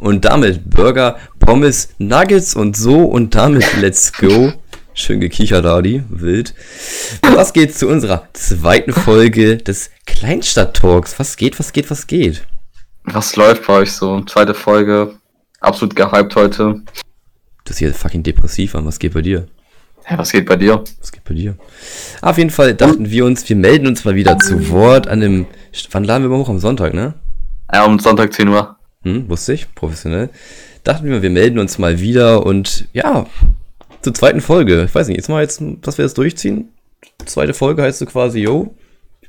und damit Burger, Pommes, Nuggets und so und damit let's go. Schön gekichert, Adi, wild. Was geht zu unserer zweiten Folge des Kleinstadt-Talks? Was geht, was geht, was geht? Was läuft bei euch so? Zweite Folge. Absolut gehypt heute. Das hier fucking depressiv an. Was geht bei dir? Ja, was geht bei dir? Was geht bei dir? Auf jeden Fall dachten wir uns, wir melden uns mal wieder zu Wort an dem. Wann laden wir mal hoch? Am Sonntag, ne? Ja, um Sonntag 10 Uhr. Hm, wusste ich, professionell. Dachten wir, wir melden uns mal wieder und ja, zur zweiten Folge. Ich weiß nicht, jetzt mal jetzt, dass wir das durchziehen. Zweite Folge heißt so quasi, yo.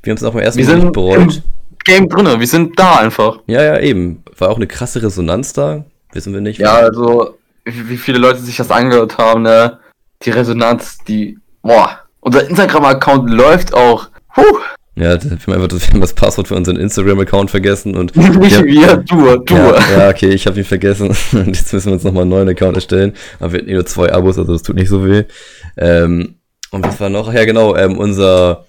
Wir haben es auch beim ersten Wir Mal nicht sind bereut. im Game drinne. Wir sind da einfach. Ja, ja, eben. War auch eine krasse Resonanz da. Wissen wir nicht. Ja, also, wie wie viele Leute sich das angehört haben, ne? Die Resonanz, die. Boah. Unser Instagram-Account läuft auch. Puh. Ja, wir haben einfach das, wir haben das Passwort für unseren Instagram-Account vergessen und. Nicht Ja. wir, du, du. Ja, ja, okay, ich habe ihn vergessen. Und jetzt müssen wir uns nochmal einen neuen Account erstellen. Aber wir hatten eh nur zwei Abos, also das tut nicht so weh. Ähm, und was war noch? Ja, genau, ähm, unser,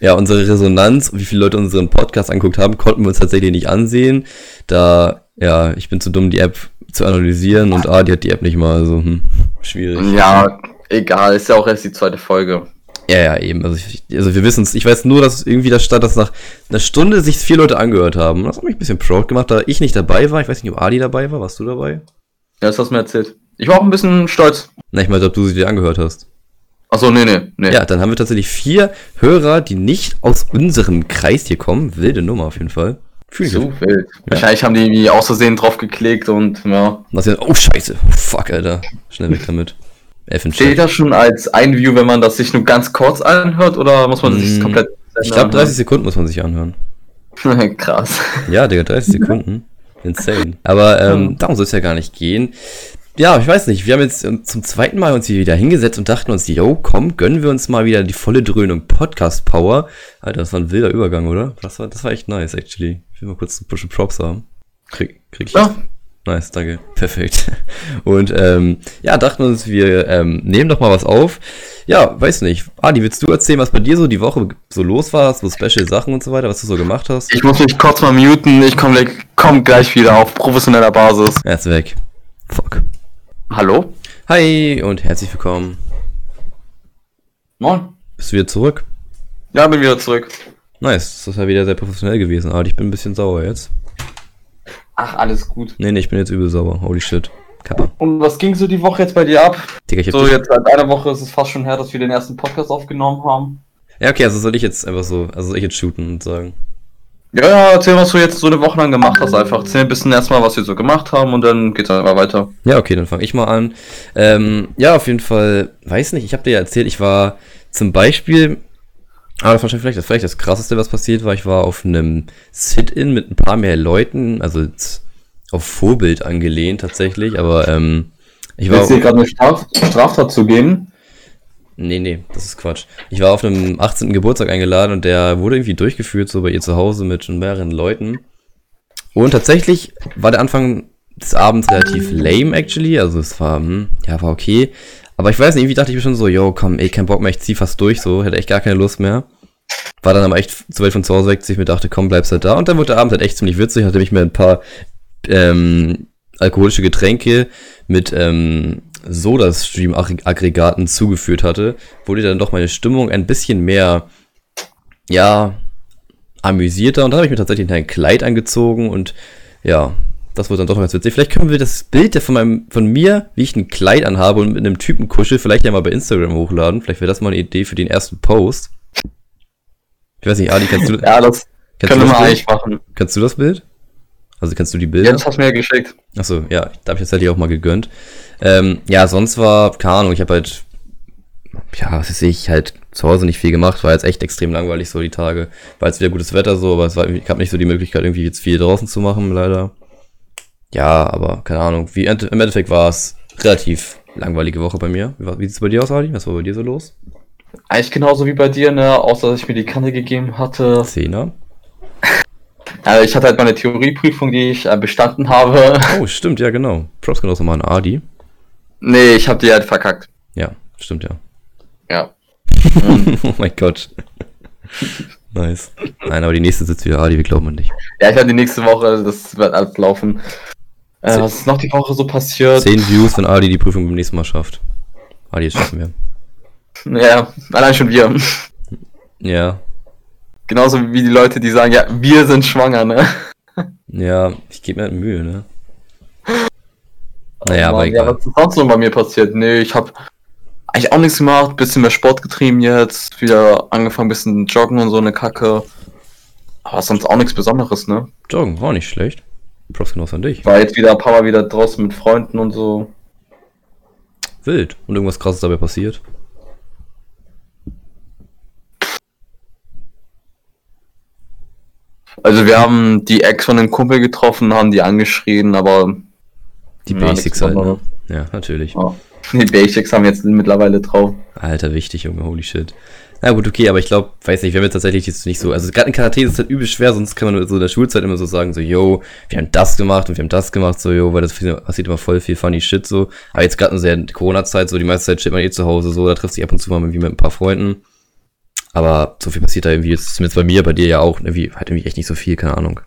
ja, unsere Resonanz, wie viele Leute unseren Podcast angeguckt haben, konnten wir uns tatsächlich nicht ansehen. Da, ja, ich bin zu dumm, die App zu analysieren und Adi hat die App nicht mal, also, hm, schwierig. Ja, egal. Ist ja auch erst die zweite Folge. Ja, ja, eben. Also, ich, also wir wissen es. Ich weiß nur, dass irgendwie da stand, dass nach einer Stunde sich vier Leute angehört haben. Das hat mich ein bisschen proud gemacht, da ich nicht dabei war. Ich weiß nicht, ob Adi dabei war. Warst du dabei? Ja, das hast du mir erzählt. Ich war auch ein bisschen stolz. Na, ich meine, ob du sie dir angehört hast. Achso, nee, nee, nee. Ja, dann haben wir tatsächlich vier Hörer, die nicht aus unserem Kreis hier kommen. Wilde Nummer auf jeden Fall. Fühl ich. So wild. Wahrscheinlich haben die irgendwie aus Versehen drauf geklickt und ja. Was jetzt, oh Scheiße. Fuck, Alter. Schnell weg damit. Steht das schon als ein View, wenn man das sich nur ganz kurz anhört oder muss man sich Mm, das komplett Ich glaube, 30 Sekunden muss man sich anhören. Krass. Ja, Digga, 30 Sekunden. Insane. Aber ähm, darum soll es ja gar nicht gehen. Ja, ich weiß nicht. Wir haben jetzt ähm, zum zweiten Mal uns hier wieder hingesetzt und dachten uns, yo, komm, gönnen wir uns mal wieder die volle Dröhnung Podcast Power. Alter, das war ein wilder Übergang, oder? Das war, das war echt nice, actually. Ich will mal kurz ein bisschen Props haben. Krieg, krieg ich Ja. Nice, danke. Perfekt. Und ähm, ja, dachten uns, wir ähm, nehmen doch mal was auf. Ja, weiß nicht. Adi, willst du erzählen, was bei dir so die Woche so los war, so Special Sachen und so weiter, was du so gemacht hast? Ich muss mich kurz mal muten. Ich komme gleich, komm gleich wieder auf professioneller Basis. Er ist weg. Fuck. Hallo? Hi und herzlich willkommen. Moin. Bist du wieder zurück? Ja, bin wieder zurück. Nice, das ist ja wieder sehr professionell gewesen, Adi. Ich bin ein bisschen sauer jetzt. Ach, alles gut. Nee, nee, ich bin jetzt übel sauer. Holy shit. Kappa. Und was ging so die Woche jetzt bei dir ab? Digga, ich hab So, dich- jetzt seit einer Woche ist es fast schon her, dass wir den ersten Podcast aufgenommen haben. Ja, okay, also soll ich jetzt einfach so, also soll ich jetzt shooten und sagen. Ja, ja, erzähl, was du jetzt so eine Woche lang gemacht hast einfach. Erzähl ein bisschen erstmal, was wir so gemacht haben und dann geht's einfach weiter. Ja, okay, dann fange ich mal an. Ähm, ja, auf jeden Fall, weiß nicht, ich habe dir ja erzählt, ich war zum Beispiel, aber das war schon vielleicht das, vielleicht das krasseste, was passiert war. Ich war auf einem Sit-In mit ein paar mehr Leuten, also auf Vorbild angelehnt tatsächlich, aber ähm, ich war. Willst dir gerade eine Straf Straftat zu geben? Nee, nee, das ist Quatsch. Ich war auf einem 18. Geburtstag eingeladen und der wurde irgendwie durchgeführt, so bei ihr zu Hause mit schon mehreren Leuten. Und tatsächlich war der Anfang des Abends relativ lame, actually. Also es war, hm, ja, war okay. Aber ich weiß nicht, irgendwie dachte ich mir schon so, yo, komm, ey, kein Bock mehr, ich zieh fast durch, so, hätte echt gar keine Lust mehr. War dann aber echt zu weit von zu Hause weg, dass ich mir dachte, komm, bleibst halt da. Und dann wurde der Abend halt echt ziemlich witzig, nachdem ich mir ein paar ähm, alkoholische Getränke mit ähm, Soda-Stream-Aggregaten zugeführt hatte, wurde dann doch meine Stimmung ein bisschen mehr, ja, amüsierter. Und dann habe ich mir tatsächlich ein Kleid angezogen und ja, das wurde dann doch ganz witzig. Vielleicht können wir das Bild von, meinem, von mir, wie ich ein Kleid anhabe und mit einem Typen kuschel, vielleicht ja mal bei Instagram hochladen. Vielleicht wäre das mal eine Idee für den ersten Post. Ich weiß nicht, Adi, kannst du, Ja, das kannst können du wir das mal Bild? eigentlich machen. Kannst du das Bild? Also kannst du die Bilder? Jetzt hast du mir geschickt. Achso, ja, da habe ich tatsächlich auch mal gegönnt. Ähm, ja, sonst war, keine Ahnung, ich habe halt, ja, was weiß ich, halt zu Hause nicht viel gemacht, war jetzt echt extrem langweilig so die Tage. War jetzt wieder gutes Wetter so, aber es war, ich habe nicht so die Möglichkeit, irgendwie jetzt viel draußen zu machen, leider. Ja, aber keine Ahnung, wie, im Endeffekt war es relativ langweilige Woche bei mir. Wie, wie sieht's bei dir aus, Adi? Was war bei dir so los? Eigentlich genauso wie bei dir, ne? Außer dass ich mir die Kante gegeben hatte. Zehner? Äh, ich hatte halt meine Theorieprüfung, die ich äh, bestanden habe. Oh, stimmt, ja, genau. Props genau nochmal an Adi. nee, ich habe die halt verkackt. Ja, stimmt, ja. Ja. oh mein Gott. nice. Nein, aber die nächste sitzt wieder Adi, wir glauben an dich. Ja, ich habe die nächste Woche, das wird alles laufen. Äh, was ist noch die Woche so passiert? 10 Views, wenn Adi die Prüfung beim nächsten Mal schafft. Adi, das schaffen wir. Ja, allein schon wir. Ja. Genauso wie die Leute, die sagen, ja, wir sind schwanger, ne? Ja, ich gebe mir halt Mühe, ne? Naja, aber Mann, ja, egal. was ist sonst noch bei mir passiert? Nee, ich habe eigentlich auch nichts gemacht, bisschen mehr Sport getrieben jetzt, wieder angefangen, bisschen joggen und so eine Kacke. Aber sonst auch nichts Besonderes, ne? Joggen, war nicht schlecht. Props genau an dich. War jetzt wieder ein paar Mal wieder draußen mit Freunden und so. Wild. Und irgendwas krasses dabei passiert. Also wir haben die Ex von einem Kumpel getroffen, haben die angeschrien, aber Die Ja, Basics halt, ne? Ja, natürlich. ja, die Basics haben jetzt mittlerweile drauf. Alter, wichtig, Junge, holy shit. Na gut, okay, aber ich glaube, weiß nicht, wir haben jetzt tatsächlich jetzt nicht so, also gerade in Karate ist es halt übel schwer, sonst kann man so in der Schulzeit immer so sagen, so, yo, wir haben das gemacht und wir haben das gemacht, so, yo, weil das passiert immer voll viel funny shit, so. Aber jetzt gerade in der Corona-Zeit, so, die meiste Zeit steht man eh zu Hause, so, da trifft sich ab und zu mal irgendwie mit ein paar Freunden. Aber so viel passiert da irgendwie jetzt, zumindest bei mir, bei dir ja auch, irgendwie, halt irgendwie echt nicht so viel, keine Ahnung.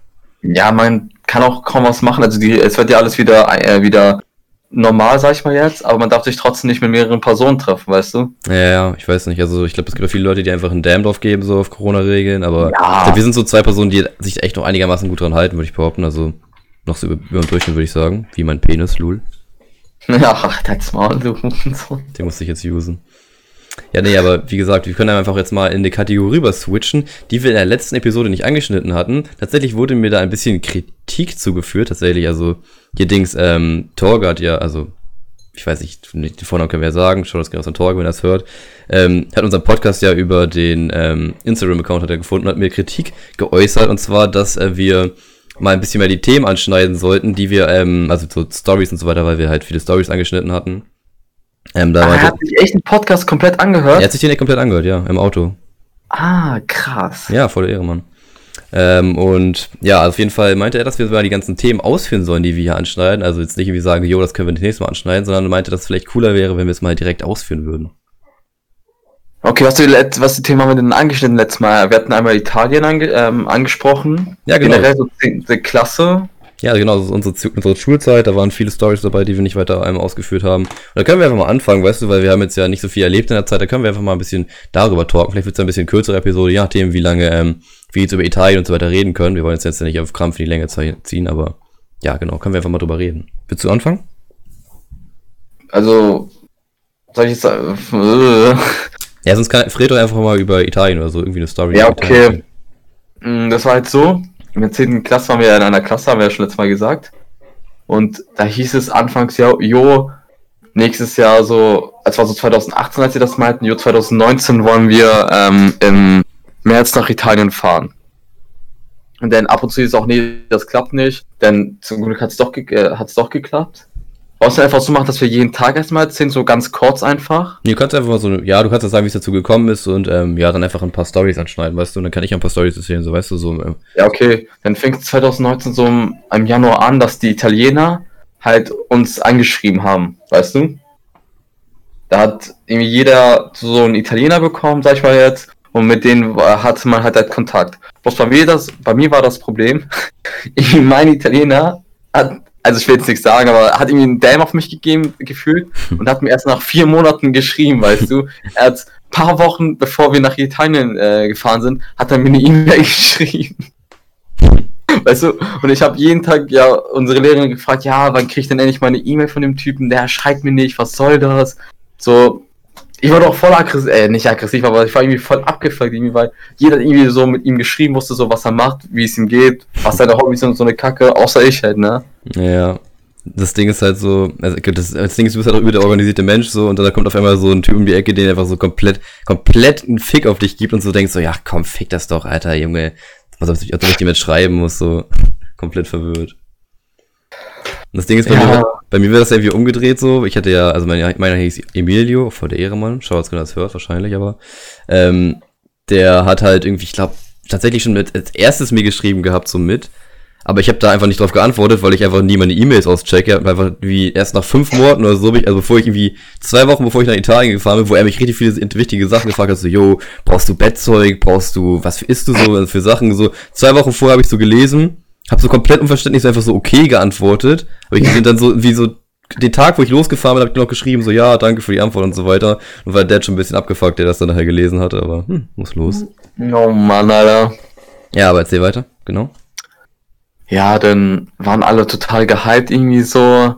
Ja, man kann auch kaum was machen. Also die, es wird ja alles wieder, äh, wieder normal, sag ich mal jetzt, aber man darf sich trotzdem nicht mit mehreren Personen treffen, weißt du? Ja, ja, ich weiß nicht. Also ich glaube, es gibt viele Leute, die einfach einen Damn drauf geben, so auf Corona-Regeln, aber Ja. glaub, wir sind so zwei Personen, die sich echt noch einigermaßen gut dran halten, würde ich behaupten. Also noch so über, über den Durchschnitt, würde ich sagen. Wie mein Penis, Lul. Ja, das Maul, du. So. Den musste ich jetzt usen. Ja, nee, aber wie gesagt, wir können einfach jetzt mal in eine Kategorie rüber switchen, die wir in der letzten Episode nicht angeschnitten hatten. Tatsächlich wurde mir da ein bisschen Kritik zugeführt, tatsächlich. Also, hier Dings, ähm, Torge hat ja, also, ich weiß nicht, den Vornamen können wir ja sagen, schaut das genau an Torge, wenn er das hört, ähm, hat unseren Podcast ja über den ähm, Instagram-Account hat er gefunden, hat mir Kritik geäußert, und zwar, dass äh, wir mal ein bisschen mehr die Themen anschneiden sollten, die wir, ähm, also so Stories und so weiter, weil wir halt viele Stories angeschnitten hatten. Ähm, da Ah, er hat sich echt einen Podcast komplett angehört? er hat sich den nicht komplett angehört, ja, im Auto. Ah, krass. Ja, voll der Ehrenmann. Ähm, und ja, auf jeden Fall meinte er, dass wir mal die ganzen Themen ausführen sollen, die wir hier anschneiden. Also jetzt nicht irgendwie sagen, jo, das können wir das nächste Mal anschneiden, sondern er meinte, dass es vielleicht cooler wäre, wenn wir es mal direkt ausführen würden. Okay, was, let- was die Themen haben wir denn angeschnitten letztes Mal? Wir hatten einmal Italien ange, ähm, angesprochen. Ja, genau. Generell so zehnte Klasse. Ja, genau, das ist unsere, unsere Schulzeit, da waren viele Stories dabei, die wir nicht weiter einmal ausgeführt haben. Und da können wir einfach mal anfangen, weißt du, weil wir haben jetzt ja nicht so viel erlebt in der Zeit, da können wir einfach mal ein bisschen darüber talken. Vielleicht wird es ein bisschen kürzere Episode, je nachdem, wie lange ähm, wir jetzt über Italien und so weiter reden können. Wir wollen jetzt, jetzt ja nicht auf Krampf in die Länge ziehen, aber ja, genau, können wir einfach mal drüber reden. Willst du anfangen? Also, soll ich jetzt sagen? Ja, sonst kann Fred doch einfach mal über Italien oder so irgendwie eine Story. Ja, über Italien okay. Mm, Das war halt so, in der 10. Klasse waren wir ja in einer Klasse, haben wir ja schon letztes Mal gesagt. Und da hieß es anfangs ja, jo, nächstes Jahr so, es war so 2018, als sie das meinten, jo, 2019 wollen wir ähm, im März nach Italien fahren. Und dann ab und zu ist auch, nee, das klappt nicht, denn zum Glück hat es doch, ge äh, hat's doch geklappt. Du einfach so machen, dass wir jeden Tag erstmal erzählen, so ganz kurz einfach. Du kannst einfach mal so, ja, du kannst ja sagen, wie es dazu gekommen ist und ähm, ja, dann einfach ein paar Stories anschneiden, weißt du, und dann kann ich ein paar Stories erzählen, so weißt du, so. ähm, Ja, okay. Dann fängt es 2019 so im, im Januar an, dass die Italiener halt uns angeschrieben haben, weißt du? Da hat irgendwie jeder so einen Italiener bekommen, sag ich mal jetzt, und mit denen hatte man halt, halt Kontakt. Bloß bei mir, das, bei mir war das Problem, irgendwie mein Italiener hat, also ich will jetzt nichts sagen, aber hat irgendwie einen Damn auf mich gegeben, gefühlt, und hat mir erst nach vier Monaten geschrieben, weißt du? Er hat paar Wochen, bevor wir nach Italien äh, gefahren sind, hat er mir eine E-Mail geschrieben. Weißt du, und ich habe jeden Tag ja unsere Lehrerin gefragt, ja, wann krieg ich denn endlich mal eine E-Mail von dem Typen? Der schreibt mir nicht, was soll das? So, ich war doch voll aggressiv, äh, nicht aggressiv, aber ich war irgendwie voll abgefuckt, irgendwie, weil jeder irgendwie so mit ihm geschrieben wusste, so was er macht, wie es ihm geht, was seine Hobbys sind und so eine Kacke, außer ich halt, ne? Ja. Das Ding ist halt so, also das, das Ding ist, du bist halt auch über der organisierte Mensch so und da kommt auf einmal so ein Typ um die Ecke, der einfach so komplett, komplett einen Fick auf dich gibt und so denkst so, ja komm, fick das doch, Alter, Junge. Was ob ich, ob ich dir mit schreiben muss, so komplett verwirrt. Und das Ding ist, bei, Ja. mir, bei mir wird das irgendwie umgedreht so. Ich hatte ja, also mein, meiner hieß Emilio, vor der Ehremann, schau, als genau das hört, wahrscheinlich, aber ähm, der hat halt irgendwie, ich glaube, tatsächlich schon mit, als erstes mir geschrieben gehabt, so mit. Aber ich habe da einfach nicht drauf geantwortet, weil ich einfach nie meine E-Mails auschecke. Einfach wie erst nach fünf Monaten oder so, also bevor ich irgendwie zwei Wochen bevor ich nach Italien gefahren bin, wo er mich richtig viele wichtige Sachen gefragt hat, so, yo, brauchst du Bettzeug, brauchst du, was isst du so für Sachen, so, zwei Wochen vorher habe ich so gelesen hab so komplett unverständlich so einfach so okay geantwortet. Aber ich bin dann so, wie so, den Tag, wo ich losgefahren bin, hab ich noch geschrieben, so, ja, danke für die Antwort und so weiter. Und war Dad schon ein bisschen abgefuckt, der das dann nachher gelesen hatte, aber, hm, muss los. Oh Mann, Alter. Ja, aber erzähl weiter, genau. Ja, dann waren alle total gehypt irgendwie so.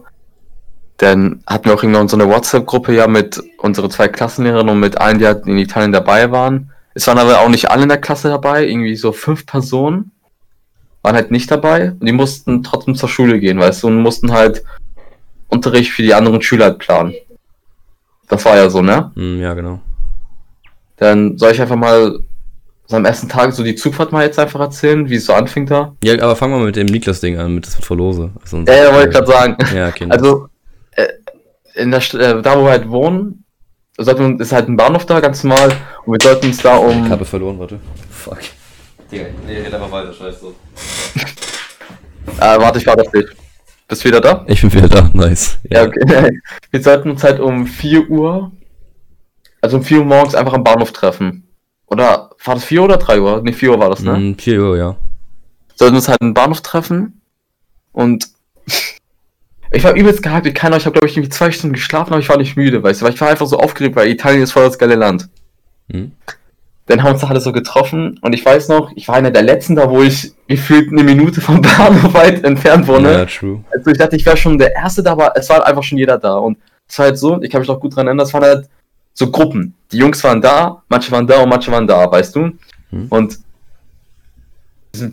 Dann hatten wir auch irgendwann so eine WhatsApp-Gruppe ja mit unseren zwei Klassenlehrern und mit allen, die halt in Italien dabei waren. Es waren aber auch nicht alle in der Klasse dabei, irgendwie so fünf Personen waren halt nicht dabei und die mussten trotzdem zur Schule gehen, weißt du, und mussten halt Unterricht für die anderen Schüler halt planen. Das war ja so, ne? Hm, ja, genau. Dann soll ich einfach mal so am ersten Tag so die Zugfahrt mal jetzt einfach erzählen, wie es so anfing da. Ja, aber fangen wir mit dem Niklas-Ding an, mit das Verlose. Also, Ja, ja, wollte ich gerade sagen. Ja, okay. Also, äh, in der St äh, da wo wir halt wohnen, sollten, ist halt ein Bahnhof da, ganz normal, und wir sollten uns da um. Kappe verloren, warte. Fuck. Digga, nee, red einfach weiter, scheiße. Äh, warte, ich war das nicht. Bist du wieder da? Ich bin wieder da, nice. Ja, okay. Wir sollten uns halt um 4 Uhr, also um 4 Uhr morgens einfach am Bahnhof treffen. Oder war das 4 Uhr oder 3 Uhr? Ne, 4 Uhr war das, ne? Mm, 4 Uhr, ja. sollten uns halt am Bahnhof treffen und ich war übelst gehypt. Ich kann euch, habe glaube ich irgendwie zwei Stunden geschlafen, aber ich war nicht müde, weißt du, weil ich war einfach so aufgeregt, weil Italien ist voll das geile Land. Hm? Dann haben uns da alle so getroffen und ich weiß noch, ich war einer der letzten da, wo ich gefühlt eine Minute vom Bahnhof weit entfernt wohne. Ja, true. Also ich dachte, ich wäre schon der Erste da, aber es war einfach schon jeder da. Und es war halt so, ich kann mich noch gut dran erinnern, es waren halt so Gruppen. Die Jungs waren da, manche waren da und manche waren da, weißt du? Hm. Und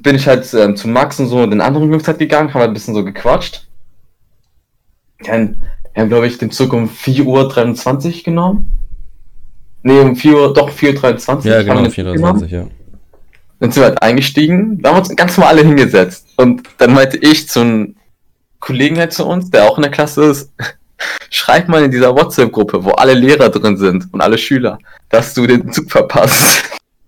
bin ich halt ähm, zu Max und so und den anderen Jungs halt gegangen, haben halt ein bisschen so gequatscht. Dann wir haben, glaube ich, den Zug um 4.23 Uhr genommen. Nee, um 4 Uhr, doch 4.23 Uhr. Ja, genau, wir den Zug 24, ja. dann sind wir halt eingestiegen, da haben wir uns ganz normal alle hingesetzt. Und dann meinte ich zu einem Kollegen halt zu uns, der auch in der Klasse ist, schreib mal in dieser WhatsApp-Gruppe, wo alle Lehrer drin sind und alle Schüler, dass du den Zug verpasst.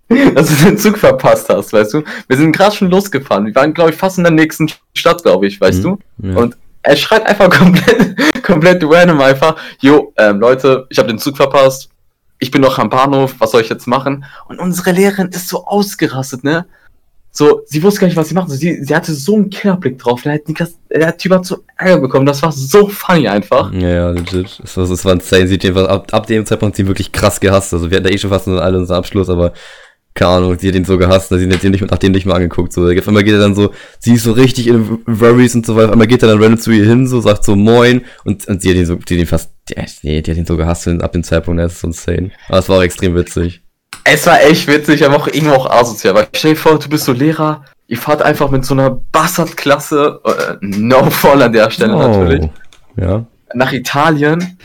dass du den Zug verpasst hast, weißt du? Wir sind gerade schon losgefahren. Wir waren, glaube ich, fast in der nächsten Stadt, glaube ich, weißt Mhm. du? Ja. Und er schreit einfach komplett, komplett random einfach, jo, ähm, Leute, ich habe den Zug verpasst. Ich bin noch am Bahnhof, was soll ich jetzt machen? Und unsere Lehrerin ist so ausgerastet, ne? So, sie wusste gar nicht, was sie machen soll. Sie, sie hatte so einen Killerblick drauf. Der, hat Niklas, der Typ hat so Ärger bekommen. Das war so funny einfach. Ja, ja, legit. Das war, das war insane. Sie hat jedenfalls ab, ab dem Zeitpunkt sie wirklich krass gehasst. Also wir hatten da eh schon fast alle unseren Abschluss, aber keine Ahnung, sie hat ihn so gehasst, dass sie ihn nicht, nach dem nicht mal angeguckt. So. Auf einmal geht er dann so, sie ist so richtig in Worries und so weiter. Auf einmal geht er dann random zu ihr hin, so, sagt so Moin und, und sie hat ihn so, die hat ihn fast, nee, die hat ihn so gehasst ab dem Zeitpunkt, das ist so insane. Aber es war auch extrem witzig. Es war echt witzig, aber auch irgendwo auch asozial. Weil stell dir vor, du bist so Lehrer, ihr fahrt einfach mit so einer Bastard-Klasse, äh, no fall an der Stelle natürlich, Oh. Ja. nach Italien.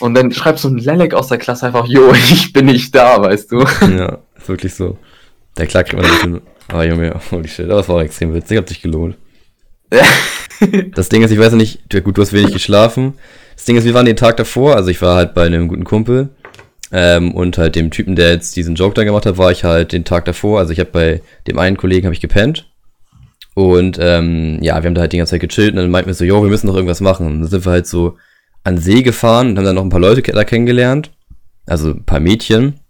Und dann schreibst du einen Lelek aus der Klasse einfach, jo, ich bin nicht da, weißt du. Ja, ist wirklich so. Der klar kriegt man ein bisschen. Aber Junge, holy shit, aber es war auch extrem witzig, hat sich gelohnt. Das Ding ist, ich weiß ja nicht, gut, du hast wenig geschlafen. Das Ding ist, wir waren den Tag davor, also ich war halt bei einem guten Kumpel. Ähm, und halt dem Typen, der jetzt diesen Joke dann gemacht hat, war ich halt den Tag davor. Also ich habe bei dem einen Kollegen habe ich gepennt. Und ähm, ja, wir haben da halt die ganze Zeit gechillt und dann meinten wir so, jo, wir müssen noch irgendwas machen. Und dann sind wir halt so an See gefahren und haben dann noch ein paar Leute da kennengelernt. Also ein paar Mädchen.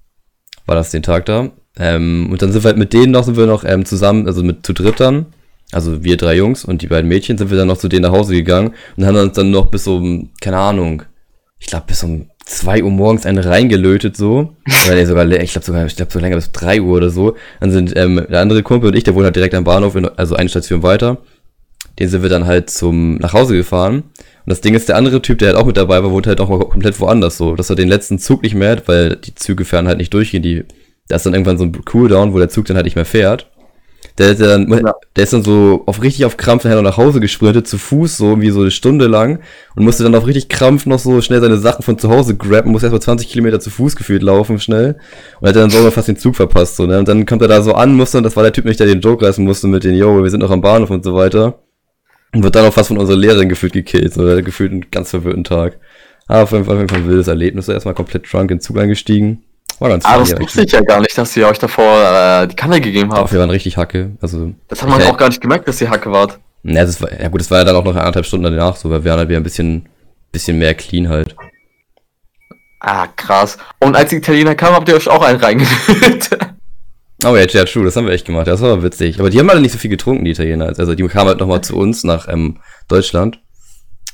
War das den Tag da. Ähm, und dann sind wir halt mit denen noch, sind wir noch ähm, zusammen, also mit zu dritt dann. Also wir drei Jungs und die beiden Mädchen sind wir dann noch zu denen nach Hause gegangen und haben uns dann noch bis um, keine Ahnung, ich glaube bis um 2 Uhr morgens eine reingelötet so. Oder nee, sogar, ich glaube sogar, ich glaube so länger bis 3 Uhr oder so. Dann sind ähm, der andere Kumpel und ich, der wohnt halt direkt am Bahnhof, in, also eine Station weiter. Den sind wir dann halt zum nach Hause gefahren. Und das Ding ist, der andere Typ, der halt auch mit dabei war, wohnt halt auch mal komplett woanders so. Dass er den letzten Zug nicht mehr hat, weil die Züge fahren halt nicht durchgehen. Die, da ist dann irgendwann so ein Cooldown, wo der Zug dann halt nicht mehr fährt. Der, ist dann, Ja. der ist dann so auf richtig auf Krampf nachher noch nach Hause gesprintet, zu Fuß, so wie so eine Stunde lang und musste dann auf richtig Krampf noch so schnell seine Sachen von zu Hause grabben, musste erstmal 20 Kilometer zu Fuß gefühlt laufen, schnell. Und hat dann sogar fast den Zug verpasst, so, ne? Und dann kommt er da so an, musste, und das war der Typ nicht, der den Joke reißen musste mit den, yo, wir sind noch am Bahnhof und so weiter. Und wird dann auch fast von unserer Lehrerin gefühlt gekillt, so, hat gefühlt einen ganz verwirrten Tag. Aber auf jeden Fall auf jeden Fall ein wildes Erlebnis, erstmal komplett drunk in den Zug eingestiegen. War ganz Aber das funny wusste ich ja gar nicht, dass ihr euch davor äh, die Kanne gegeben habt. wir waren richtig Hacke, also. Das hat man auch gar nicht gemerkt, dass ihr Hacke wart. Ja, das war, ja gut, das war ja dann auch noch anderthalb Stunden danach, so, weil wir waren halt wieder ein bisschen, bisschen mehr clean halt. Ah, krass. Und als die Italiener kamen, habt ihr euch auch einen reingelötet. Oh ja, ja, true, das haben wir echt gemacht. Das war witzig. Aber die haben alle nicht so viel getrunken, die Italiener. Also die kamen halt nochmal zu uns nach ähm, Deutschland.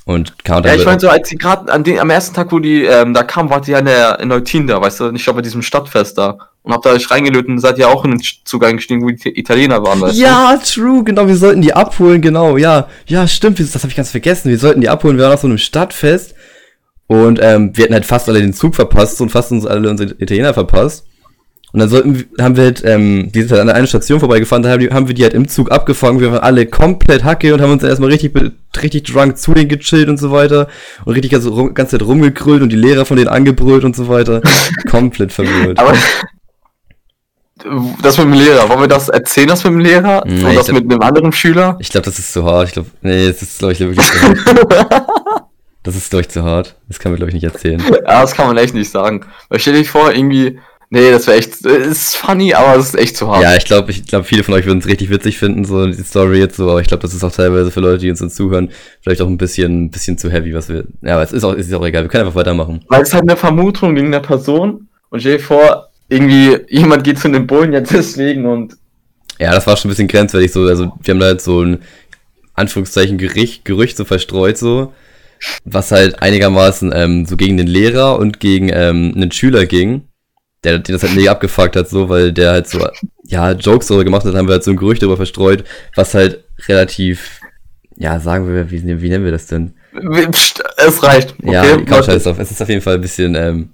Und kamen Ja, ich meine so, als sie gerade an den, am ersten Tag, wo die ähm, da kam, wart ihr ja in, der, in Neutin da, weißt du, ich glaube bei diesem Stadtfest da. Und habt da euch reingelötet und seid ja auch in den Zug eingestiegen, wo die Italiener waren, weißt Ja, true, genau, wir sollten die abholen, genau, ja. Ja, stimmt, das habe ich ganz vergessen. Wir sollten die abholen, wir waren auf so einem Stadtfest. Und ähm, wir hatten halt fast alle den Zug verpasst und fast uns alle unsere Italiener verpasst. Und dann sollten, wir- haben wir halt, ähm, die sind halt an der einen Station vorbeigefahren, da haben, haben wir die halt im Zug abgefangen. Wir waren alle komplett hacke und haben uns dann erstmal richtig, richtig drunk zu denen gechillt und so weiter. Und richtig ganz, rum, ganze Zeit rumgekrüllt und die Lehrer von denen angebrüllt und so weiter. komplett verwirrt. Aber das mit dem Lehrer, wollen wir das erzählen, das mit dem Lehrer? Nee, und das glaub- mit einem anderen Schüler? Ich glaube, das ist zu hart. Ich glaube, nee, das ist, glaube ich, wirklich zu hart. Das ist, glaube ich, zu hart. Das kann man, glaube ich, nicht erzählen. Ja, das kann man echt nicht sagen. Weil stell dir vor, irgendwie, nee, das wäre echt, es ist funny, aber es ist echt zu hart. Ja, ich glaube, ich glaube, viele von euch würden es richtig witzig finden, so die Story jetzt so, aber ich glaube, das ist auch teilweise für Leute, die uns dann zuhören, vielleicht auch ein bisschen, ein bisschen zu heavy, was wir. Ja, aber es ist auch, es ist auch egal, wir können einfach weitermachen. Weil es halt eine Vermutung gegen eine Person und stell dir vor, irgendwie, jemand geht zu einem Bullen jetzt deswegen und Ja, das war schon ein bisschen grenzwertig, so, also wir haben da halt so ein Anführungszeichen Gericht, Gerücht so verstreut, so, was halt einigermaßen ähm, so gegen den Lehrer und gegen ähm, einen Schüler ging, der den das halt mega abgefuckt hat, so, weil der halt so, ja, Jokes darüber gemacht hat, haben wir halt so ein Gerücht darüber verstreut, was halt relativ, ja, sagen wir, wie, wie nennen wir das denn? es reicht. Ja, komm, scheiß drauf. Es ist auf jeden Fall ein bisschen, ähm,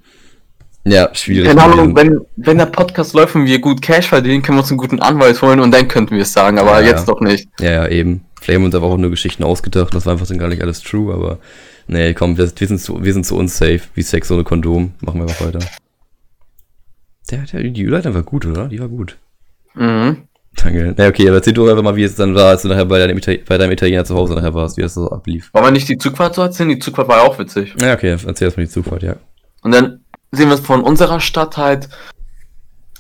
ja, schwierig. Keine Ahnung, wenn, wenn der Podcast läuft und wir gut Cash verdienen, können wir uns einen guten Anwalt holen und dann könnten wir es sagen, aber Ja, jetzt ja. doch nicht. Ja, ja, eben. Vielleicht haben wir uns aber auch nur Geschichten ausgedacht. Das war einfach dann gar nicht alles true, aber nee, komm, wir, wir, sind, zu, wir sind zu unsafe. Wie Sex ohne Kondom. Machen wir einfach weiter. Der, der, die Überleitung war gut, oder? Die war gut. Mhm. Danke. Na, okay, aber erzähl doch einfach mal, wie es dann war, als du nachher bei deinem, Itali bei deinem Italiener zu Hause nachher warst, wie das so ablief. Wollen wir nicht die Zugfahrt so erzählen? Die Zugfahrt war ja auch witzig. Ja, okay, erzähl erstmal die Zufahrt, ja. Und dann sind wir von unserer Stadt halt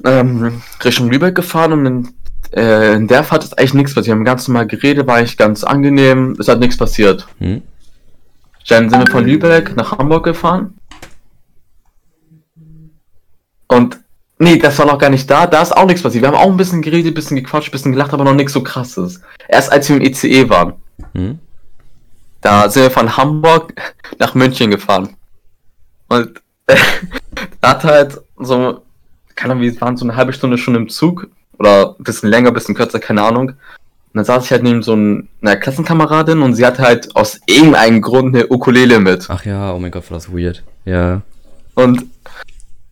ähm, Richtung Lübeck gefahren und in, äh, in der Fahrt ist eigentlich nichts passiert. Wir haben ganz normal geredet, war eigentlich ganz angenehm, es hat nichts passiert. Hm? Dann sind wir von Lübeck nach Hamburg gefahren. Und nee, das war noch gar nicht da, da ist auch nichts passiert. Wir haben auch ein bisschen geredet, ein bisschen gequatscht, ein bisschen gelacht, aber noch nichts so krasses. Erst als wir im ECE waren, Hm? da sind wir von Hamburg nach München gefahren. Und da hat halt so, keine Ahnung, wir waren so eine halbe Stunde schon im Zug. Oder ein bisschen länger, ein bisschen kürzer, keine Ahnung. Und dann saß ich halt neben so ein- einer Klassenkameradin und sie hatte halt aus irgendeinem Grund eine Ukulele mit. Ach ja, oh mein Gott, war das weird. Ja. Und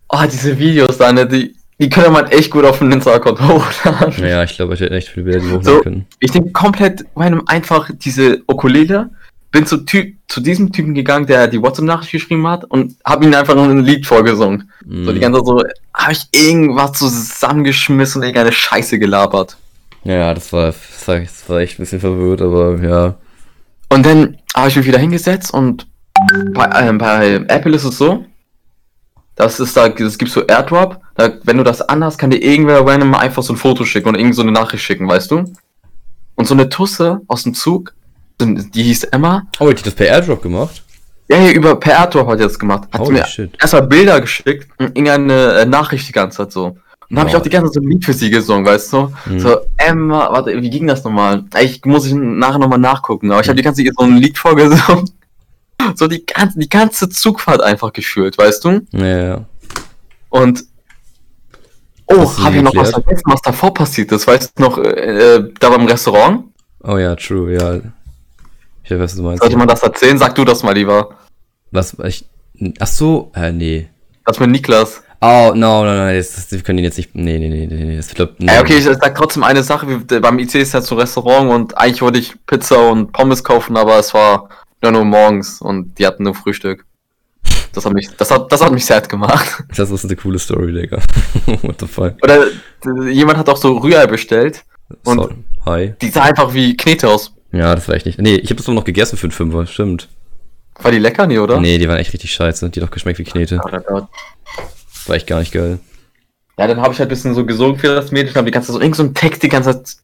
oh, diese Videos da, ne, die, die können man echt gut auf dem Insta-Account hochladen. Ja, ich glaube, ich hätte echt viele Bilder, die wir So. hochladen können. Ich denke komplett random einfach diese Ukulele, bin zu, typ, zu diesem Typen gegangen, der die WhatsApp-Nachricht geschrieben hat und habe ihm einfach ein Lied vorgesungen. So die Mhm. ganze Zeit so, habe ich irgendwas zusammengeschmissen und irgendeine Scheiße gelabert. Ja, das war, das war, das war echt ein bisschen verwirrt, aber ja. Und dann habe ich mich wieder hingesetzt und bei, ähm, bei Apple ist es so, das ist da, es gibt so Airdrop, da, wenn du das anhast, kann dir irgendwer random einfach so ein Foto schicken oder irgend so eine Nachricht schicken, weißt du? Und so eine Tusse aus dem Zug, die hieß Emma, Oh, hätte ich das per Airdrop gemacht? ja, hier über per Airdrop hat die das gemacht, hat Holy mir shit. erstmal Bilder geschickt und irgendeine äh, Nachricht die ganze Zeit so. Und dann habe ich auch die ganze Zeit so ein Lied für sie gesungen, weißt du? Mhm. So, Emma, warte, wie ging das nochmal? Ich muss ich nachher nochmal nachgucken, aber ich habe die ganze Zeit so ein Lied vorgesungen. So die ganze, die ganze Zugfahrt einfach gefühlt, weißt du? Ja. Und oh, habe ich noch was vergessen, was davor passiert ist, weißt du noch, äh, äh, da beim Restaurant? Oh ja, true, ja. Ich weiß, was du meinst. Sollte man das erzählen? Sag du das mal lieber. Was, ich, ach so, äh, nee. Das mit Niklas. Oh, no, no, no, das, wir können ihn jetzt nicht, nee, nee, nee, nee, nee, das glaub, nee. Ey, okay, ich sag trotzdem eine Sache. Beim IC ist ja so ein Restaurant und eigentlich wollte ich Pizza und Pommes kaufen, aber es war nur, nur morgens und die hatten nur Frühstück. Das hat mich, das hat, das hat mich sad gemacht. Das ist eine coole Story, Digga. What the fuck? Oder äh, jemand hat auch so Rührei bestellt und So, hi. die sah einfach wie Knete aus. Ja, das war echt nicht. Nee, ich habe das noch gegessen für einen Fünfer, stimmt. War die lecker, nee, oder? Nee, die waren echt richtig scheiße. Die hat doch geschmeckt wie Knete. Oh Gott. War echt gar nicht geil. Ja, dann habe ich halt ein bisschen so gesungen für das Mädchen, habe die ganze Zeit so irgend so Text die ganze Zeit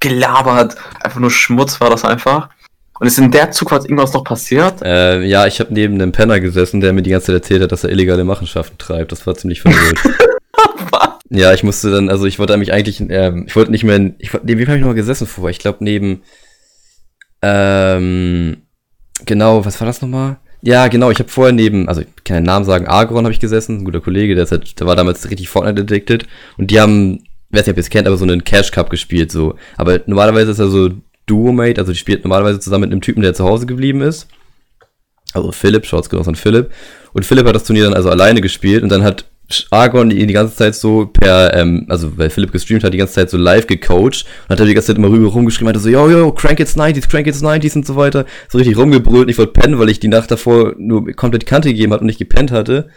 gelabert. Einfach nur Schmutz war das einfach. Und ist in der Zugfahrt irgendwas noch passiert? Äh, ja, ich habe neben einem Penner gesessen, der mir die ganze Zeit erzählt hat, dass er illegale Machenschaften treibt. Das war ziemlich verwirrt. Ja, ich musste dann, also ich wollte mich eigentlich, ähm, ich wollte nicht mehr, in, ich, neben wem habe ich nochmal gesessen vorher? Ich glaube neben, ähm, genau, was war das nochmal? Ja, genau, ich habe vorher neben, also ich kann den Namen sagen, Agron habe ich gesessen, ein guter Kollege, der, ist halt, der war damals richtig Fortnite addicted und die haben, wer es ja bis kennt, aber so einen Cash Cup gespielt, so. Aber normalerweise ist er so Duo-Mate, also die spielt normalerweise zusammen mit einem Typen, der zu Hause geblieben ist. Also Philipp, schaut's genau an Philipp. Und Philipp hat das Turnier dann also alleine gespielt und dann hat Argon die, die ganze Zeit so per, ähm, also weil Philipp gestreamt hat, die ganze Zeit so live gecoacht und hat er die ganze Zeit immer rüber rumgeschrieben, meinte so, yo, yo, Crank it's 90s, Crank it's 90s und so weiter. So richtig rumgebrüllt und ich wollte pennen, weil ich die Nacht davor nur komplett Kante gegeben hat und nicht gepennt hatte.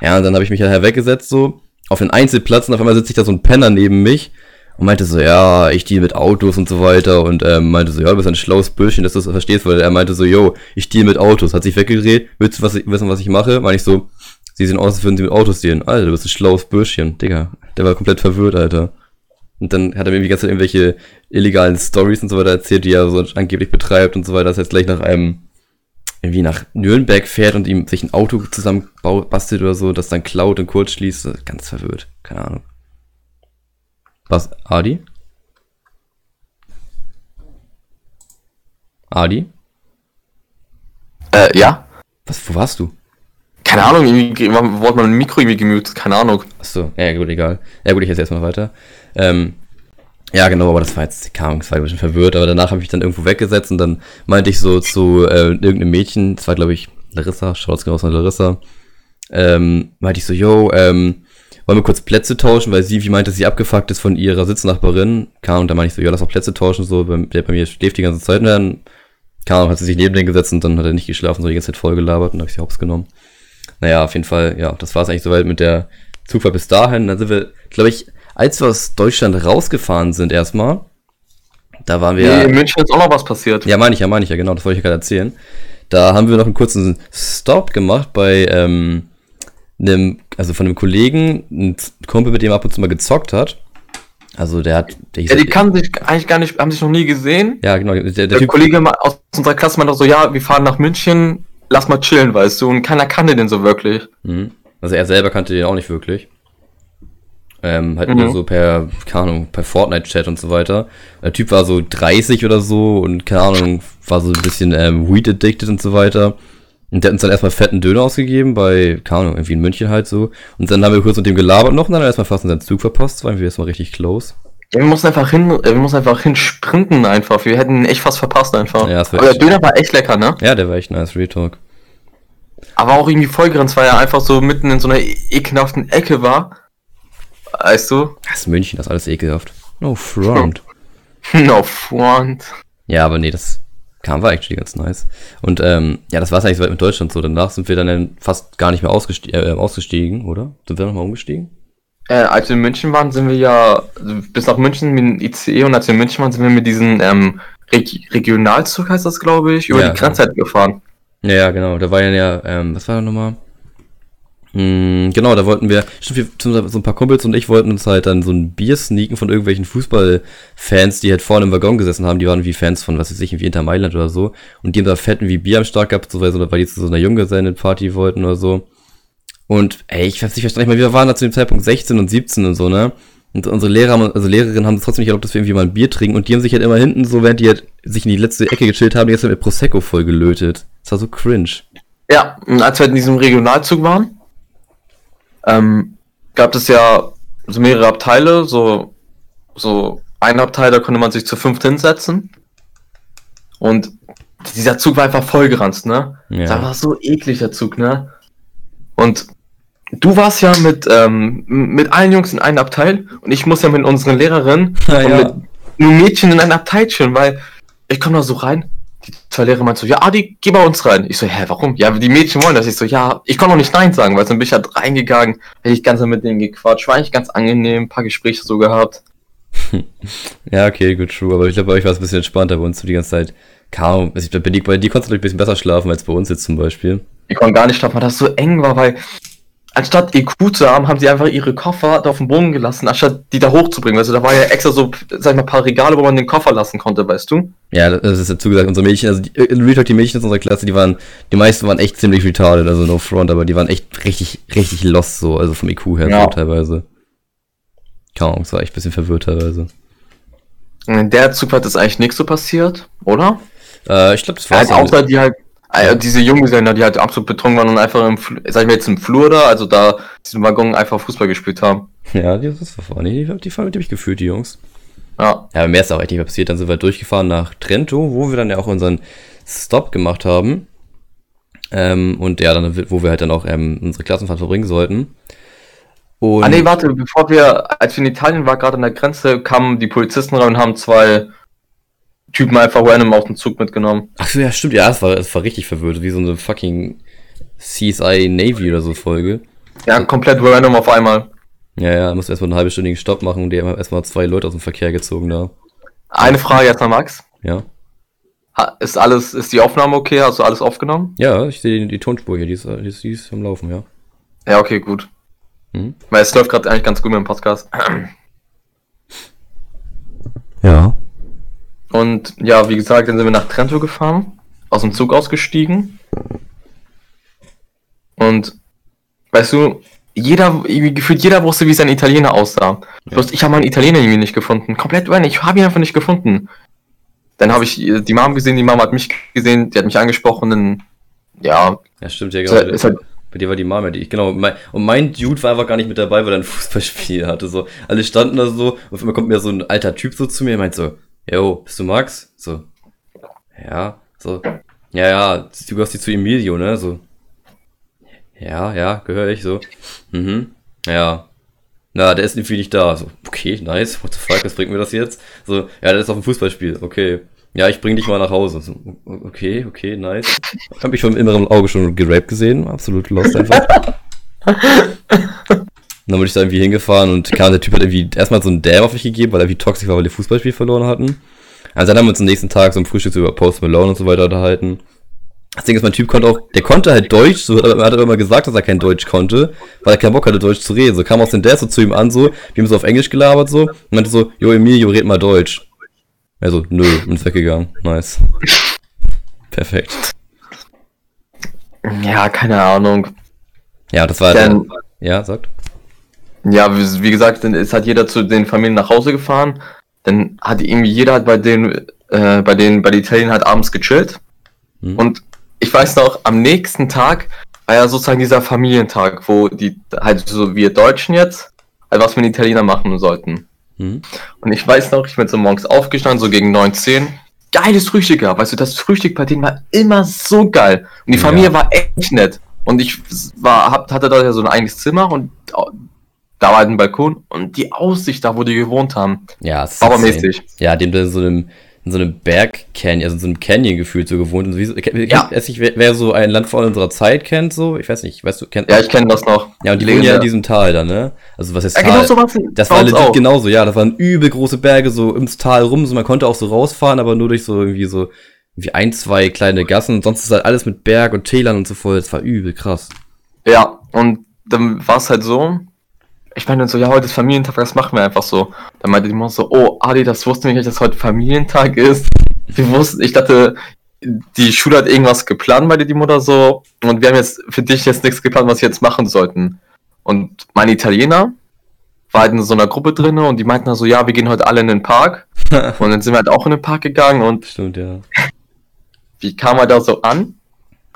Ja, und dann habe ich mich halt herweggesetzt so, auf den Einzelplatz und auf einmal sitzt sich da so ein Penner neben mich und meinte so, ja, ich deal mit Autos und so weiter und ähm, meinte so, ja, du bist ein schlaues Bürschchen, dass du das verstehst, weil er meinte so, yo, ich deal mit Autos, hat sich weggedreht, willst du was wissen, was ich mache? Meine ich so, sie sehen aus, als würden sie mit Autos dealen. Alter, du bist ein schlaues Bürschchen, Digga. Der war komplett verwirrt, Alter. Und dann hat er mir die ganze Zeit irgendwelche illegalen Stories und so weiter erzählt, die er so angeblich betreibt und so weiter, dass er jetzt gleich nach einem irgendwie nach Nürnberg fährt und ihm sich ein Auto zusammen bastelt oder so, das dann klaut und kurz schließt. Ganz verwirrt. Keine Ahnung. Was? Adi? Adi? Äh, ja? Was, wo warst du? Keine Ahnung, irgendwie wurde mein Mikro irgendwie gemutet, keine Ahnung. Achso, ja gut, egal. Ja gut, ich jetzt erstmal weiter. Ähm, ja, genau, aber das war jetzt, keine Ahnung, das war ein bisschen verwirrt, aber danach habe ich dann irgendwo weggesetzt und dann meinte ich so zu äh, irgendeinem Mädchen, das war glaube ich Larissa, schaut's genau aus Larissa, ähm, meinte ich so, yo, ähm, wollen wir kurz Plätze tauschen, weil sie, wie meinte, sie abgefuckt ist von ihrer Sitznachbarin. Kam und dann meinte ich so, ja, lass auch Plätze tauschen, so, der bei mir schläft die ganze Zeit. Und dann kam, hat sie sich neben den gesetzt und dann hat er nicht geschlafen, so die ganze Zeit voll gelabert und habe ich sie hops genommen. Naja, auf jeden Fall, ja, das war es eigentlich soweit mit der Zugfahrt bis dahin. Dann sind wir, glaube ich, als wir aus Deutschland rausgefahren sind erstmal, da waren wir. Nee, in München ist auch noch was passiert. Ja, meine ich ja, meine ich ja, genau, das wollte ich ja gerade erzählen. Da haben wir noch einen kurzen Stop gemacht bei, ähm, einem, also von einem Kollegen, ein Kumpel, mit dem er ab und zu mal gezockt hat. Also der hat. Der ja, die kann sich eigentlich gar nicht, haben sich noch nie gesehen. Ja, genau. Der, der, der typ, Kollege aus unserer Klasse meinte so, ja, wir fahren nach München, lass mal chillen, weißt du. Und keiner kannte den so wirklich. Mhm. Also er selber kannte den auch nicht wirklich. Ähm, halt mhm. nur so per, keine Ahnung, per Fortnite-Chat und so weiter. Der Typ war so 30 oder so und keine Ahnung, war so ein bisschen ähm, Weed-addicted und so weiter. Und der hat uns dann erstmal fetten Döner ausgegeben, bei, keine Ahnung, irgendwie in München halt so. Und dann haben wir kurz mit dem gelabert noch und dann hat er erstmal fast seinen Zug verpasst, waren wir erstmal richtig close. Ja, wir mussten einfach hin, wir mussten einfach hinsprinten einfach. Wir hätten ihn echt fast verpasst einfach. Ja, Aber der Döner war echt lecker, ne? Ja, der war echt nice, Retalk. Aber auch irgendwie vollgrenzt, weil er einfach so mitten in so einer ekelhaften Ecke war. Weißt du? Das ist München, das ist alles ekelhaft. No front. no front. Ja, aber nee, das kam, war actually ganz nice. Und ähm, ja, das war es eigentlich soweit mit Deutschland so. Danach sind wir dann fast gar nicht mehr ausgestie äh, ausgestiegen, oder? Sind wir nochmal umgestiegen? Äh, als wir in München waren, sind wir ja bis nach München mit dem ICE und als wir in München waren, sind wir mit diesem ähm, Reg Regionalzug, heißt das, glaube ich, über ja, die Grenze halt gefahren. Ja, genau. Da war ja, ähm, was war da nochmal? Mm, genau, da wollten wir, stimmt, wir, so ein paar Kumpels und ich wollten uns halt dann so ein Bier sneaken von irgendwelchen Fußballfans, die halt vorne im Waggon gesessen haben. Die waren wie Fans von, was weiß ich, wie Inter Mailand oder so. Und die haben da fetten wie Bier am Start gehabt, so, weil, weil die zu so einer Junggesellenparty wollten oder so. Und, ey, ich weiß nicht verstanden, ich meine, wir waren da zu dem Zeitpunkt 16 und 17 und so, ne? Und unsere Lehrer, also Lehrerinnen haben es trotzdem nicht erlaubt, dass wir irgendwie mal ein Bier trinken. Und die haben sich halt immer hinten so, während die halt sich in die letzte Ecke gechillt haben, die jetzt mit Prosecco voll gelötet. Das war so cringe. Ja, und als wir in diesem Regionalzug waren, ähm, gab es ja so mehrere Abteile, so, so ein Abteil, da konnte man sich zu fünft hinsetzen. Und dieser Zug war einfach vollgeranzt, ne? Ja. Das war so eklig, der Zug, ne? Und du warst ja mit, ähm, mit allen Jungs in einem Abteil und ich muss ja mit unseren Lehrerinnen ja, und mit nur Mädchen in einem Abteil chillen, weil ich komme da so rein, die zwei Lehrer meinten so, ja, Adi, geh bei uns rein. Ich so, hä, warum? Ja, die Mädchen wollen das. Ich so, ja, ich konnte noch nicht Nein sagen, weil dann bin ich halt reingegangen, hätte ich ganz mit denen gequatscht, war eigentlich ganz angenehm, ein paar Gespräche so gehabt. ja, okay, gut, true, aber ich glaube, bei euch war es ein bisschen entspannter, bei uns so die ganze Zeit kaum. Also ich bei dir, bei dir konntest du ein bisschen besser schlafen als bei uns jetzt zum Beispiel. Ich konnte gar nicht schlafen, weil das so eng war, weil anstatt EQ zu haben, haben sie einfach ihre Koffer da auf dem Boden gelassen, anstatt die da hochzubringen. Also da war ja extra so, sag ich mal, ein paar Regale, wo man den Koffer lassen konnte, weißt du? Ja, das ist dazu gesagt, unsere Mädchen, also die, in Real die Mädchen aus unserer Klasse, die waren, die meisten waren echt ziemlich retarded, also no front, aber die waren echt richtig, richtig lost so, also vom EQ her ja. so teilweise. Keine Ahnung, es war echt ein bisschen verwirrt teilweise. In der Zugfahrt ist eigentlich nichts so passiert, oder? Äh, ich glaube, das Ja, war's. halt außer die halt, äh, diese Junggesellen, die halt absolut betrunken waren und einfach im, sag ich mal jetzt im Flur da, also da, diesen Waggon einfach Fußball gespielt haben. ja, die, das war die, die, die, die habe ich gefühlt, die Jungs. Ja. Ja, aber mehr ist auch echt nicht mehr passiert. Dann sind wir durchgefahren nach Trento, wo wir dann ja auch unseren Stop gemacht haben. Ähm, und ja, dann, wo wir halt dann auch ähm, unsere Klassenfahrt verbringen sollten. Und Ah nee, warte, bevor wir, als wir in Italien waren, gerade an der Grenze, kamen die Polizisten rein und haben zwei Typen einfach random auf den Zug mitgenommen. Ach so, ja, stimmt, ja, es war, es war richtig verwirrt, wie so eine fucking CSI Navy oder so Folge. Ja, komplett random auf einmal. Ja, ja, mussten erstmal einen halbstündigen Stopp machen und die haben erstmal zwei Leute aus dem Verkehr gezogen da. Eine Frage jetzt an Max. Ja. Ist alles, ist die Aufnahme okay? Hast du alles aufgenommen? Ja, ich sehe die, die Tonspur hier, die ist, die, ist, die ist am Laufen, ja. Ja, okay, gut. Mhm. Weil es läuft gerade eigentlich ganz gut mit dem Podcast. Ja. Und ja, wie gesagt, dann sind wir nach Trento gefahren, aus dem Zug ausgestiegen. Und weißt du, jeder, gefühlt jeder wusste, wie sein Italiener aussah. Bloß ich habe meinen Italiener irgendwie nicht gefunden. Komplett random, ich habe ihn einfach nicht gefunden. Dann habe ich äh, die Mom gesehen, die Mom hat mich gesehen, die hat mich angesprochen, dann, ja, Ja, stimmt, ja, genau. halt, ist halt, Bei dir war die Mama, die ich, genau. Mein, und mein Dude war einfach gar nicht mit dabei, weil er ein Fußballspiel hatte. So, alle standen da so, und auf einmal kommt mir so ein alter Typ so zu mir und meint so, yo, bist du Max? So, ja, so, ja, ja, du gehörst die zu Emilio, ne? So, ja, ja, gehöre ich, so, mhm, ja. Na, der ist irgendwie nicht da. So, okay, nice, what the fuck, was bringt mir das jetzt? So, ja, der ist auf dem Fußballspiel, okay. Ja, ich bring dich mal nach Hause. So, okay, okay, nice. Hab ich vom inneren Auge schon geraped gesehen, absolut lost einfach. dann wurde ich da irgendwie hingefahren und kam der Typ hat irgendwie erstmal so einen Dam auf mich gegeben, weil er irgendwie toxisch war, weil die Fußballspiel verloren hatten. Also dann haben wir uns am nächsten Tag so im Frühstück über Post Malone und so weiter unterhalten. Das Ding ist, mein Typ konnte auch, der konnte halt Deutsch, so, er hat aber immer gesagt, dass er kein Deutsch konnte, weil er keinen Bock hatte, Deutsch zu reden. So kam aus dem Dad so zu ihm an, so, wir haben so auf Englisch gelabert, so, und meinte so, jo Emilio, red mal Deutsch. Er so, nö, und ist weggegangen. Nice. Perfekt. ja, keine Ahnung. Ja, das war Dann, Ja, sagt. Ja, wie, wie gesagt, dann ist halt jeder zu den Familien nach Hause gefahren. Dann hat irgendwie jeder hat bei den, äh, bei den, bei den Italienern halt abends gechillt. Mhm. Und ich weiß noch, am nächsten Tag war ja sozusagen dieser Familientag, wo die, halt so wir Deutschen jetzt, halt was mit den Italienern machen sollten. Mhm. Und ich weiß noch, ich bin so morgens aufgestanden, so gegen 9, 10. Geiles Frühstück gehabt. Weißt du, das Frühstück bei denen war immer so geil. Und die Ja. Familie war echt nett. Und ich war, hab, hatte da ja so ein eigenes Zimmer und da war halt ein Balkon und die Aussicht da, wo die gewohnt haben, Ja, es ist war insane. mäßig. Ja, dem da in so einem, in so einem Berg-Canyon, also in so einem Canyon gefühlt so gewohnt. Und so wie, Ja. weiß nicht, wer, wer so ein Land vor unserer Zeit kennt, so, ich weiß nicht, weißt du, kennt Ja, ich kenne das noch. Ja, und die wohnen ja in diesem Tal da, ne? Also was heißt Ja, Tal? genau so war's das war legit auch. genauso, ja, das waren übel große Berge so ums Tal rum, so man konnte auch so rausfahren, aber nur durch so irgendwie so irgendwie ein, zwei kleine Gassen und sonst ist halt alles mit Berg und Tälern und so voll, das war übel krass. Ja, und dann war es halt so. Ich meine dann so, ja, heute ist Familientag, das machen wir einfach so. Dann meinte die Mama so, oh, Adi, das wusste nicht, dass heute Familientag ist. Wir wussten, ich dachte, die Schule hat irgendwas geplant dir, die Mutter so. Und wir haben jetzt für dich jetzt nichts geplant, was wir jetzt machen sollten. Und mein Italiener war halt in so einer Gruppe drin und die meinten dann so, ja, wir gehen heute alle in den Park. und dann sind wir halt auch in den Park gegangen und Stimmt, ja. wie kam er da so an?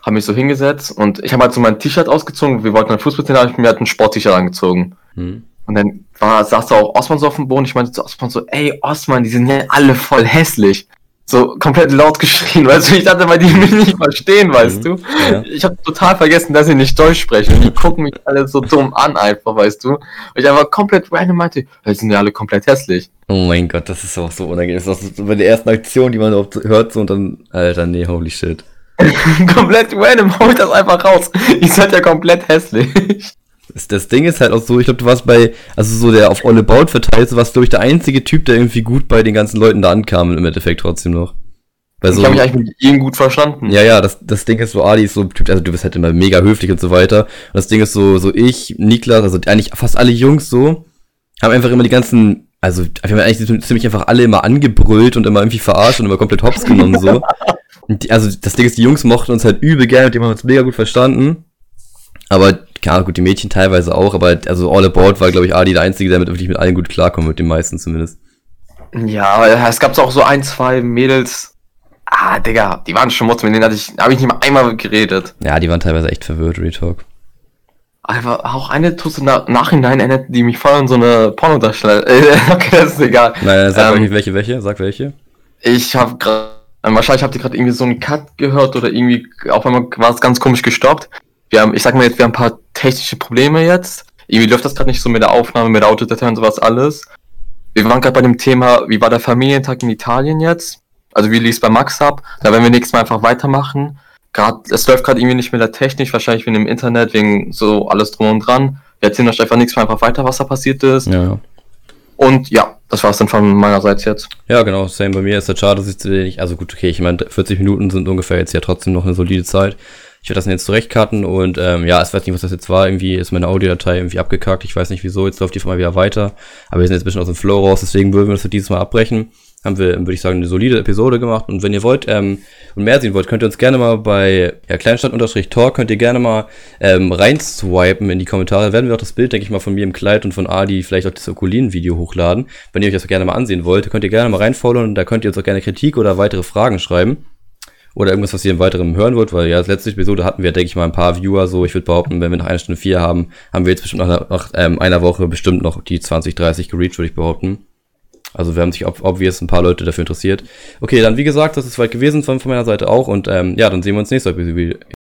Habe mich so hingesetzt und ich habe halt so mein T-Shirt ausgezogen. Wir wollten ein Fußball sehen, habe ich mir halt ein Sport-T-Shirt angezogen. Hm. Und dann war, saß da auch Osman so auf dem Boden. Ich meinte zu Osman so, ey, Osman, die sind ja alle voll hässlich. So komplett laut geschrien, weißt du, ich dachte, weil die mich nicht verstehen, weißt Mhm. du. Ja. Ich habe total vergessen, dass sie nicht Deutsch sprechen. Und die gucken mich alle so dumm an einfach, weißt du. Und ich einfach komplett random meinte, die sind ja alle komplett hässlich. Oh mein Gott, das ist auch so unangenehm. Das ist auch so bei der ersten Aktion, die man überhaupt hört, so und dann, Alter, nee, holy shit. komplett random, hol ich das einfach raus. Ihr seid ja komplett hässlich. Das, Ding ist halt auch so, ich glaube, du warst bei, also so der auf Olle Baut verteilt, du warst, glaube ich, der einzige Typ, der irgendwie gut bei den ganzen Leuten da ankam, im Endeffekt trotzdem noch. Weil Ich so, habe mich eigentlich mit ihnen gut verstanden. ja, ja, das, das Ding ist so, Ali ist so ein Typ, also du bist halt immer mega höflich und so weiter. Und das Ding ist so, so ich, Niklas, also eigentlich fast alle Jungs so, haben einfach immer die ganzen, also wir haben eigentlich ziemlich einfach alle immer angebrüllt und immer irgendwie verarscht und immer komplett hops genommen so. Die, also das Ding ist, die Jungs mochten uns halt übel gerne, mit dem haben wir uns mega gut verstanden. Aber, klar, gut, die Mädchen teilweise auch, aber also all aboard war, glaube ich, Adi der Einzige, der mit, wirklich mit allen gut klarkommt, mit den meisten zumindest. Ja, aber es gab auch so ein, zwei Mädels. Ah, Digga, die waren schon Motzen, mit denen hatte ich, habe ich nicht mal einmal geredet. Ja, die waren teilweise echt verwirrt, Retalk. Aber auch eine tust du na nachhinein erinnert, die mich voll an so eine Pornodarsteller. Okay, das ist egal. Nein, sag Ähm, ähm, welche, welche, sag welche. Ich habe gerade, wahrscheinlich habt ihr gerade irgendwie so einen Cut gehört oder irgendwie, auf einmal war es ganz komisch gestoppt. Wir haben, ich sag mal jetzt, wir haben ein paar technische Probleme jetzt. Irgendwie läuft das gerade nicht so mit der Aufnahme, mit der Autodatei und sowas alles. Wir waren gerade bei dem Thema, wie war der Familientag in Italien jetzt? Also wie lief bei Max ab? Da werden wir nächstes Mal einfach weitermachen. Gerade, es läuft gerade irgendwie nicht mit der Technik, wahrscheinlich wegen dem Internet, wegen so alles drum und dran. Wir erzählen euch einfach nächstes Mal einfach weiter, was da passiert ist. Ja, ja. Und ja, das war's dann von meiner Seite jetzt. Ja, genau, same bei mir ist das schade, dass ich zu wenig, also gut, okay, ich meine, 40 Minuten sind ungefähr jetzt ja trotzdem noch eine solide Zeit. Ich werde das jetzt zurechtcutten und ähm, ja, ich weiß nicht, was das jetzt war. Irgendwie ist meine Audiodatei irgendwie abgekackt. Ich weiß nicht wieso, jetzt läuft die mal wieder weiter. Aber wir sind jetzt ein bisschen aus dem Flow raus, deswegen würden wir das für dieses Mal abbrechen. Haben wir, würde ich sagen, eine solide Episode gemacht. Und wenn ihr wollt ähm, und mehr sehen wollt, könnt ihr uns gerne mal bei ja, Kleinstadt-Talk, könnt ihr gerne mal ähm, reinswipen in die Kommentare. Werden wir auch das Bild, denke ich mal, von mir im Kleid und von Adi, vielleicht auch das Okulin-Video hochladen. Wenn ihr euch das gerne mal ansehen wollt, könnt ihr gerne mal reinfolgen und da könnt ihr uns auch gerne Kritik oder weitere Fragen schreiben oder irgendwas, was ihr im Weiteren hören wollt, weil ja, das letzte Episode hatten wir, denke ich mal, ein paar Viewer, so ich würde behaupten, wenn wir noch eine Stunde vier haben, haben wir jetzt bestimmt nach, nach ähm, einer Woche bestimmt noch die 20, 30 gereached, würde ich behaupten. Also wir haben sich ob, obvious ein paar Leute dafür interessiert. Okay, dann wie gesagt, das ist weit gewesen von, von meiner Seite auch und ähm, ja, dann sehen wir uns nächste Episode,